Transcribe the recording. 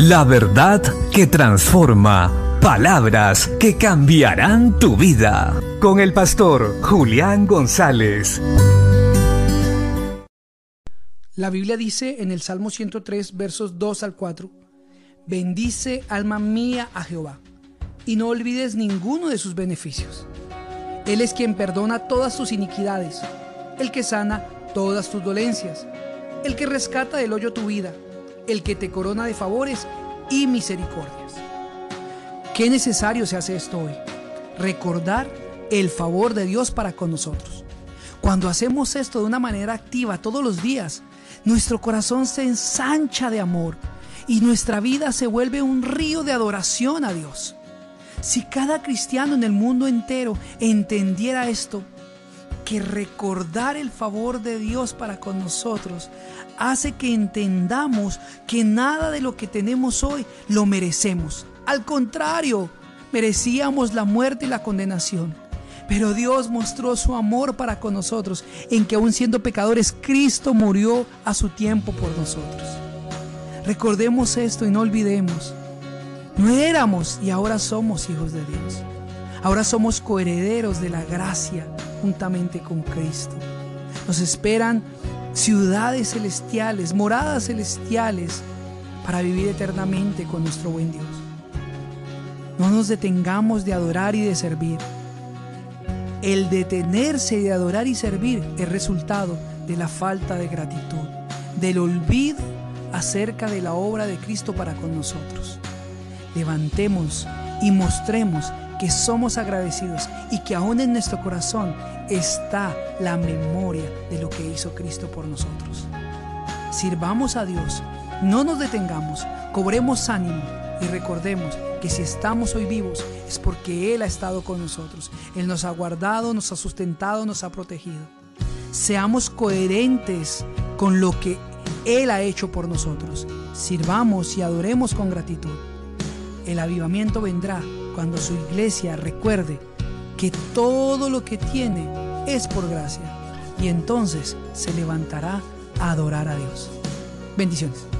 La verdad que transforma. Palabras que cambiarán tu vida. Con el pastor Julián González. La Biblia dice en el Salmo 103, versos 2 al 4, Bendice alma mía a Jehová, y no olvides ninguno de sus beneficios. Él es quien perdona todas tus iniquidades, el que sana todas tus dolencias, el que rescata del hoyo tu vida, el que te corona de favores y misericordias. Qué necesario se hace esto hoy, recordar el favor de Dios para con nosotros. Cuando hacemos esto de una manera activa todos los días, nuestro corazón se ensancha de amor y nuestra vida se vuelve un río de adoración a Dios. Si cada cristiano en el mundo entero entendiera esto, que recordar el favor de Dios para con nosotros hace que entendamos que nada de lo que tenemos hoy lo merecemos. Al contrario, merecíamos la muerte y la condenación. Pero Dios mostró su amor para con nosotros en que aun siendo pecadores, Cristo murió a su tiempo por nosotros. Recordemos esto y no olvidemos. No éramos y ahora somos hijos de Dios. Ahora somos coherederos de la gracia juntamente con Cristo. Nos esperan ciudades celestiales, moradas celestiales para vivir eternamente con nuestro buen Dios. No nos detengamos de adorar y de servir el detenerse de adorar y servir es resultado de la falta de gratitud, del olvido acerca de la obra de Cristo para con nosotros. Levantemos y mostremos que somos agradecidos y que aún en nuestro corazón está la memoria de lo que hizo Cristo por nosotros. Sirvamos a Dios, no nos detengamos, cobremos ánimo y recordemos que si estamos hoy vivos es porque Él ha estado con nosotros. Él nos ha guardado, nos ha sustentado, nos ha protegido. Seamos coherentes con lo que Él ha hecho por nosotros. Sirvamos y adoremos con gratitud. El avivamiento vendrá cuando su iglesia recuerde que todo lo que tiene es por gracia y entonces se levantará a adorar a Dios. Bendiciones.